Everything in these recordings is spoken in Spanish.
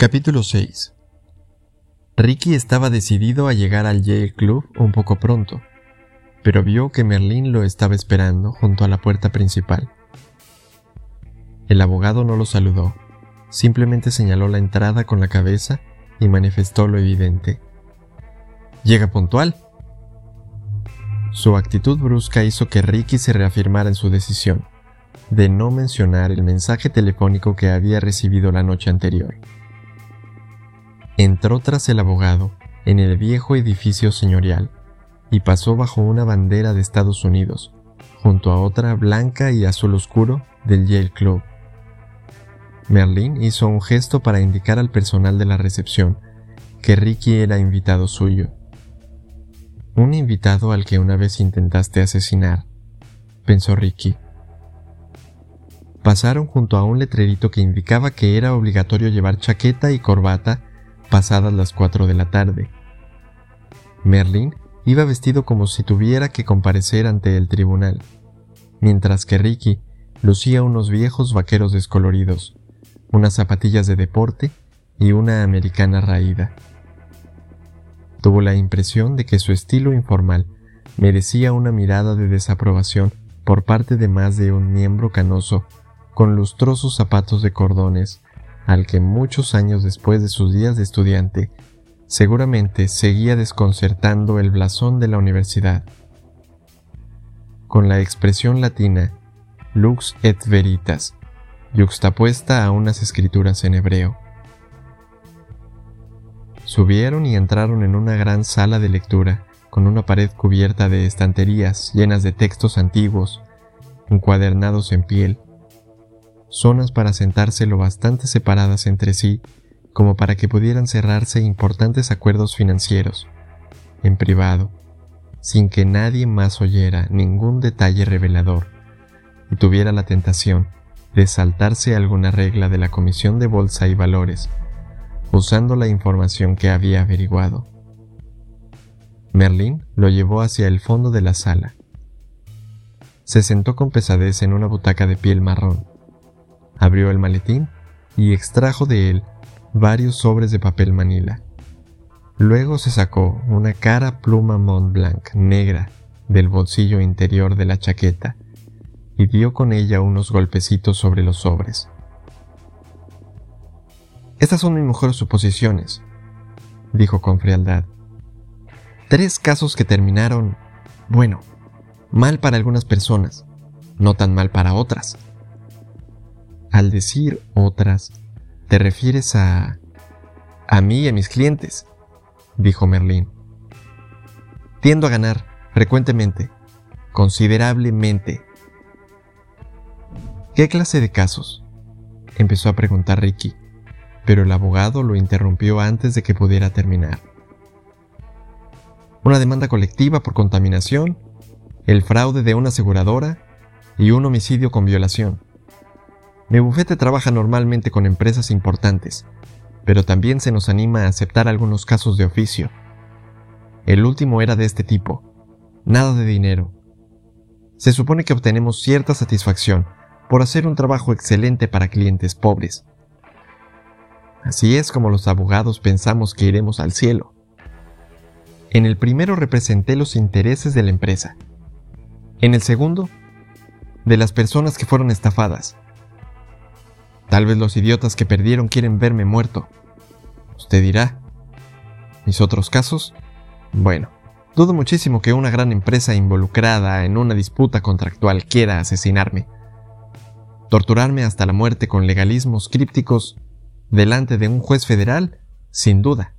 Capítulo 6 Ricky estaba decidido a llegar al Yale Club un poco pronto, pero vio que Merlín lo estaba esperando junto a la puerta principal. El abogado no lo saludó, simplemente señaló la entrada con la cabeza y manifestó lo evidente. ¿Llega puntual? Su actitud brusca hizo que Ricky se reafirmara en su decisión de no mencionar el mensaje telefónico que había recibido la noche anterior. Entró tras el abogado en el viejo edificio señorial y pasó bajo una bandera de Estados Unidos, junto a otra blanca y azul oscuro del Yale Club. Merlin hizo un gesto para indicar al personal de la recepción que Ricky era invitado suyo. Un invitado al que una vez intentaste asesinar, pensó Ricky. Pasaron junto a un letrerito que indicaba que era obligatorio llevar chaqueta y corbata pasadas las cuatro de la tarde. Merlin iba vestido como si tuviera que comparecer ante el tribunal, mientras que Ricky lucía unos viejos vaqueros descoloridos, unas zapatillas de deporte y una americana raída. Tuvo la impresión de que su estilo informal merecía una mirada de desaprobación por parte de más de un miembro canoso con lustrosos zapatos de cordones, al que muchos años después de sus días de estudiante, seguramente seguía desconcertando el blasón de la universidad. Con la expresión latina lux et veritas, yuxtapuesta a unas escrituras en hebreo. Subieron y entraron en una gran sala de lectura, con una pared cubierta de estanterías llenas de textos antiguos, encuadernados en piel, zonas para sentarse lo bastante separadas entre sí como para que pudieran cerrarse importantes acuerdos financieros, en privado, sin que nadie más oyera ningún detalle revelador y tuviera la tentación de saltarse alguna regla de la Comisión de Bolsa y Valores, usando la información que había averiguado. Merlin lo llevó hacia el fondo de la sala. Se sentó con pesadez en una butaca de piel marrón abrió el maletín y extrajo de él varios sobres de papel manila. Luego se sacó una cara pluma Mont Blanc negra del bolsillo interior de la chaqueta y dio con ella unos golpecitos sobre los sobres. Estas son mis mejores suposiciones, dijo con frialdad. Tres casos que terminaron, bueno, mal para algunas personas, no tan mal para otras. Al decir otras, te refieres a... a mí y a mis clientes, dijo Merlín. Tiendo a ganar, frecuentemente, considerablemente. ¿Qué clase de casos? empezó a preguntar Ricky, pero el abogado lo interrumpió antes de que pudiera terminar. Una demanda colectiva por contaminación, el fraude de una aseguradora y un homicidio con violación. Mi bufete trabaja normalmente con empresas importantes, pero también se nos anima a aceptar algunos casos de oficio. El último era de este tipo. Nada de dinero. Se supone que obtenemos cierta satisfacción por hacer un trabajo excelente para clientes pobres. Así es como los abogados pensamos que iremos al cielo. En el primero representé los intereses de la empresa. En el segundo, de las personas que fueron estafadas. Tal vez los idiotas que perdieron quieren verme muerto. Usted dirá. ¿Mis otros casos? Bueno, dudo muchísimo que una gran empresa involucrada en una disputa contractual quiera asesinarme. Torturarme hasta la muerte con legalismos crípticos delante de un juez federal, sin duda.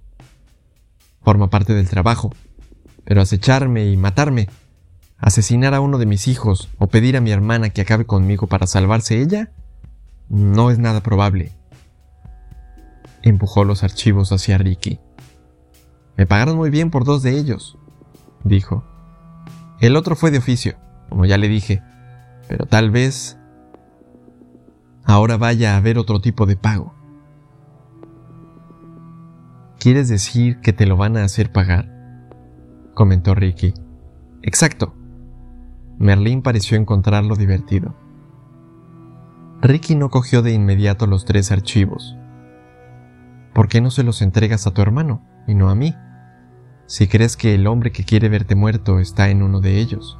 Forma parte del trabajo, pero acecharme y matarme, asesinar a uno de mis hijos o pedir a mi hermana que acabe conmigo para salvarse ella, no es nada probable. Empujó los archivos hacia Ricky. Me pagaron muy bien por dos de ellos, dijo. El otro fue de oficio, como ya le dije, pero tal vez ahora vaya a haber otro tipo de pago. ¿Quieres decir que te lo van a hacer pagar? comentó Ricky. Exacto. Merlín pareció encontrarlo divertido. Ricky no cogió de inmediato los tres archivos. ¿por qué no se los entregas a tu hermano y no a mí? Si crees que el hombre que quiere verte muerto está en uno de ellos.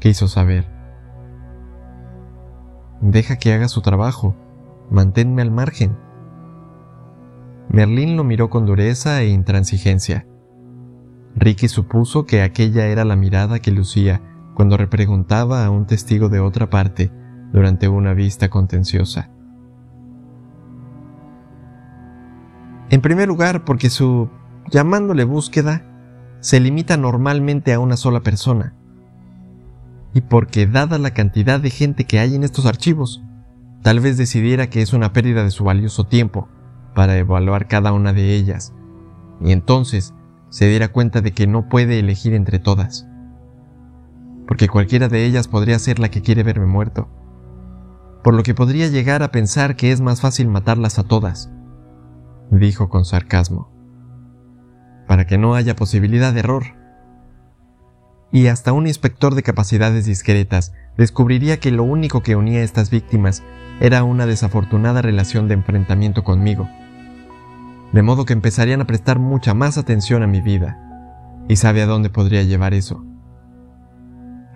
Quiso saber. Deja que haga su trabajo, manténme al margen. Merlín lo miró con dureza e intransigencia. Ricky supuso que aquella era la mirada que lucía cuando repreguntaba a un testigo de otra parte durante una vista contenciosa. En primer lugar, porque su, llamándole búsqueda, se limita normalmente a una sola persona. Y porque, dada la cantidad de gente que hay en estos archivos, tal vez decidiera que es una pérdida de su valioso tiempo para evaluar cada una de ellas, y entonces se diera cuenta de que no puede elegir entre todas, porque cualquiera de ellas podría ser la que quiere verme muerto, por lo que podría llegar a pensar que es más fácil matarlas a todas, dijo con sarcasmo, para que no haya posibilidad de error. Y hasta un inspector de capacidades discretas descubriría que lo único que unía a estas víctimas era una desafortunada relación de enfrentamiento conmigo de modo que empezarían a prestar mucha más atención a mi vida, y sabe a dónde podría llevar eso.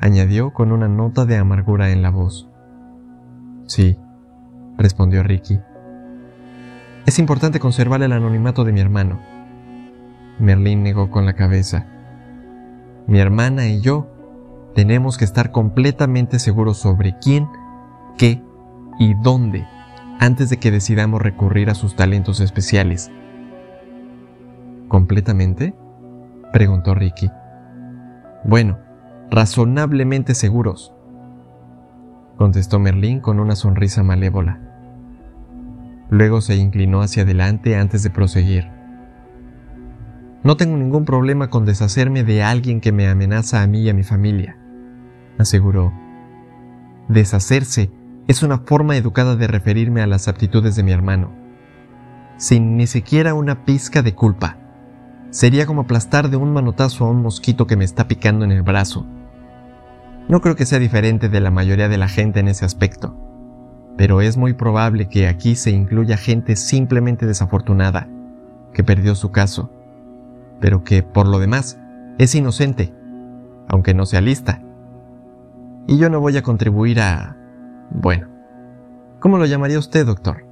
Añadió con una nota de amargura en la voz. Sí, respondió Ricky. Es importante conservar el anonimato de mi hermano. Merlín negó con la cabeza. Mi hermana y yo tenemos que estar completamente seguros sobre quién, qué y dónde antes de que decidamos recurrir a sus talentos especiales. ¿Completamente? preguntó Ricky. Bueno, razonablemente seguros, contestó Merlín con una sonrisa malévola. Luego se inclinó hacia adelante antes de proseguir. No tengo ningún problema con deshacerme de alguien que me amenaza a mí y a mi familia, aseguró. Deshacerse es una forma educada de referirme a las aptitudes de mi hermano, sin ni siquiera una pizca de culpa. Sería como aplastar de un manotazo a un mosquito que me está picando en el brazo. No creo que sea diferente de la mayoría de la gente en ese aspecto, pero es muy probable que aquí se incluya gente simplemente desafortunada, que perdió su caso, pero que, por lo demás, es inocente, aunque no sea lista. Y yo no voy a contribuir a... Bueno, ¿cómo lo llamaría usted, doctor?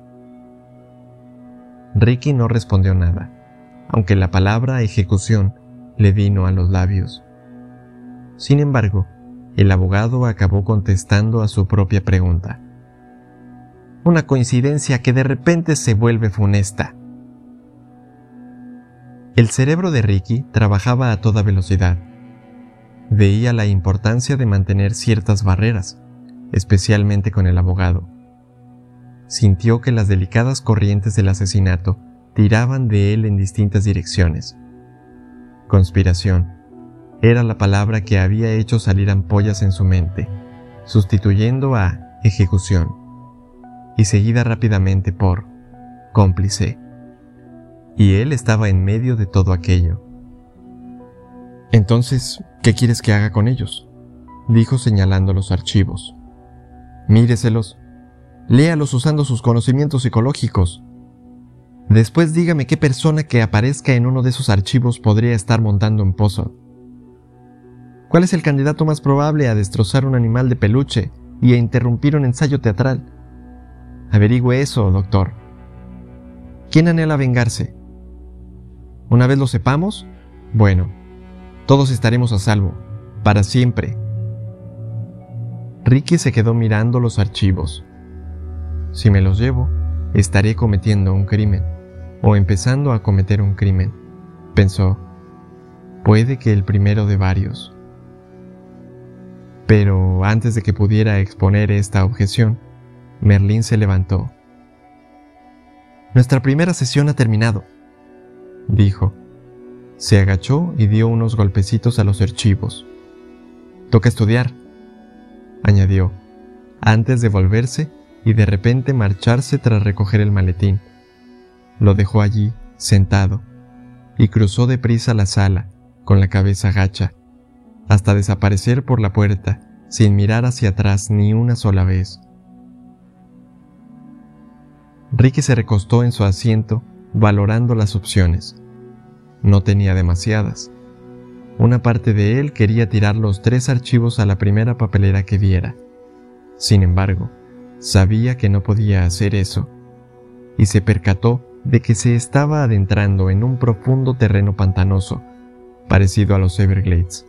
Ricky no respondió nada aunque la palabra ejecución le vino a los labios. Sin embargo, el abogado acabó contestando a su propia pregunta. Una coincidencia que de repente se vuelve funesta. El cerebro de Ricky trabajaba a toda velocidad. Veía la importancia de mantener ciertas barreras, especialmente con el abogado. Sintió que las delicadas corrientes del asesinato tiraban de él en distintas direcciones. Conspiración era la palabra que había hecho salir ampollas en su mente, sustituyendo a ejecución, y seguida rápidamente por cómplice. Y él estaba en medio de todo aquello. Entonces, ¿qué quieres que haga con ellos? dijo señalando los archivos. Míreselos, léalos usando sus conocimientos psicológicos Después dígame qué persona que aparezca en uno de esos archivos podría estar montando un pozo. ¿Cuál es el candidato más probable a destrozar un animal de peluche y a interrumpir un ensayo teatral? Averigüe eso, doctor. ¿Quién anhela vengarse? Una vez lo sepamos, bueno, todos estaremos a salvo, para siempre. Ricky se quedó mirando los archivos. Si me los llevo, estaré cometiendo un crimen o empezando a cometer un crimen. Pensó, puede que el primero de varios. Pero antes de que pudiera exponer esta objeción, Merlín se levantó. Nuestra primera sesión ha terminado, dijo. Se agachó y dio unos golpecitos a los archivos. Toca estudiar, añadió, antes de volverse y de repente marcharse tras recoger el maletín. Lo dejó allí, sentado, y cruzó deprisa la sala, con la cabeza gacha, hasta desaparecer por la puerta, sin mirar hacia atrás ni una sola vez. Ricky se recostó en su asiento, valorando las opciones. No tenía demasiadas. Una parte de él quería tirar los tres archivos a la primera papelera que viera. Sin embargo, sabía que no podía hacer eso, y se percató de que se estaba adentrando en un profundo terreno pantanoso, parecido a los Everglades.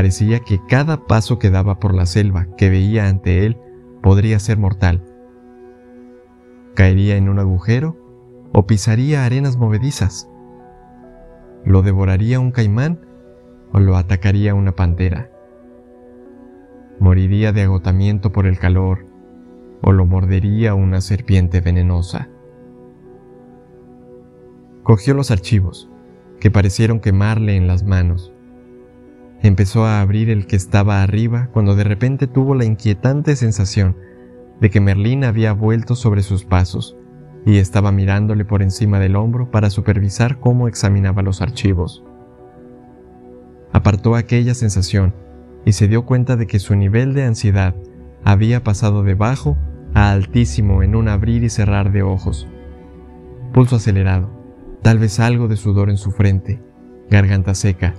Parecía que cada paso que daba por la selva que veía ante él podría ser mortal. Caería en un agujero o pisaría arenas movedizas. Lo devoraría un caimán o lo atacaría una pantera. Moriría de agotamiento por el calor o lo mordería una serpiente venenosa. Cogió los archivos, que parecieron quemarle en las manos. Empezó a abrir el que estaba arriba cuando de repente tuvo la inquietante sensación de que Merlín había vuelto sobre sus pasos y estaba mirándole por encima del hombro para supervisar cómo examinaba los archivos. Apartó aquella sensación y se dio cuenta de que su nivel de ansiedad había pasado de bajo a altísimo en un abrir y cerrar de ojos. Pulso acelerado, tal vez algo de sudor en su frente, garganta seca,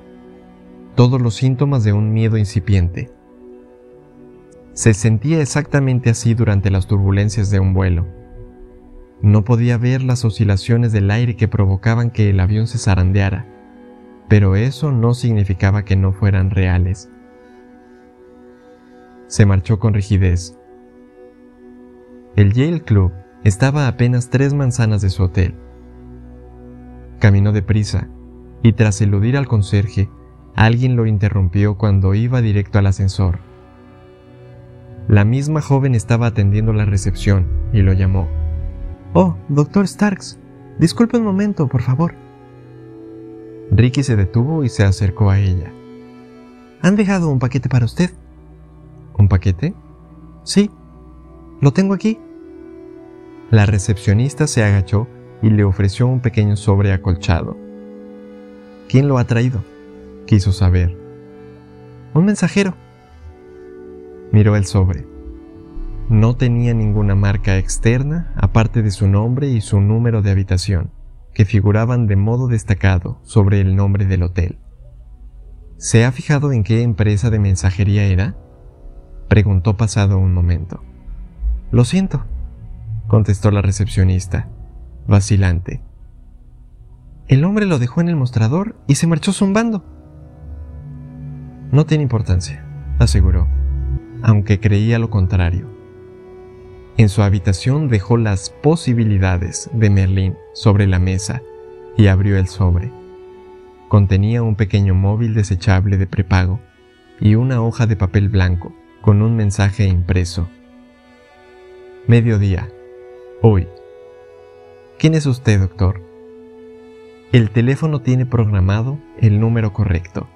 todos los síntomas de un miedo incipiente. Se sentía exactamente así durante las turbulencias de un vuelo. No podía ver las oscilaciones del aire que provocaban que el avión se zarandeara, pero eso no significaba que no fueran reales. Se marchó con rigidez. El Yale Club estaba a apenas tres manzanas de su hotel Caminó deprisa, y tras eludir al conserje, alguien lo interrumpió cuando iba directo al ascensor. La misma joven estaba atendiendo la recepción y lo llamó. Oh, doctor Starks, disculpe un momento, por favor. Ricky se detuvo y se acercó a ella. ¿Han dejado un paquete para usted? ¿Un paquete? Sí, lo tengo aquí. La recepcionista se agachó y le ofreció un pequeño sobre acolchado. ¿Quién lo ha traído? Quiso saber. Un mensajero. Miró el sobre. No tenía ninguna marca externa aparte de su nombre y su número de habitación, que figuraban de modo destacado sobre el nombre del hotel. ¿Se ha fijado en qué empresa de mensajería era? Preguntó pasado un momento. Lo siento, contestó la recepcionista vacilante. El hombre lo dejó en el mostrador y se marchó zumbando. No tiene importancia, aseguró, aunque creía lo contrario. En su habitación dejó las posibilidades de Merlín sobre la mesa y abrió el sobre. Contenía un pequeño móvil desechable de prepago y una hoja de papel blanco con un mensaje impreso. Mediodía. Hoy, ¿Quién es usted, doctor? El teléfono tiene programado el número correcto.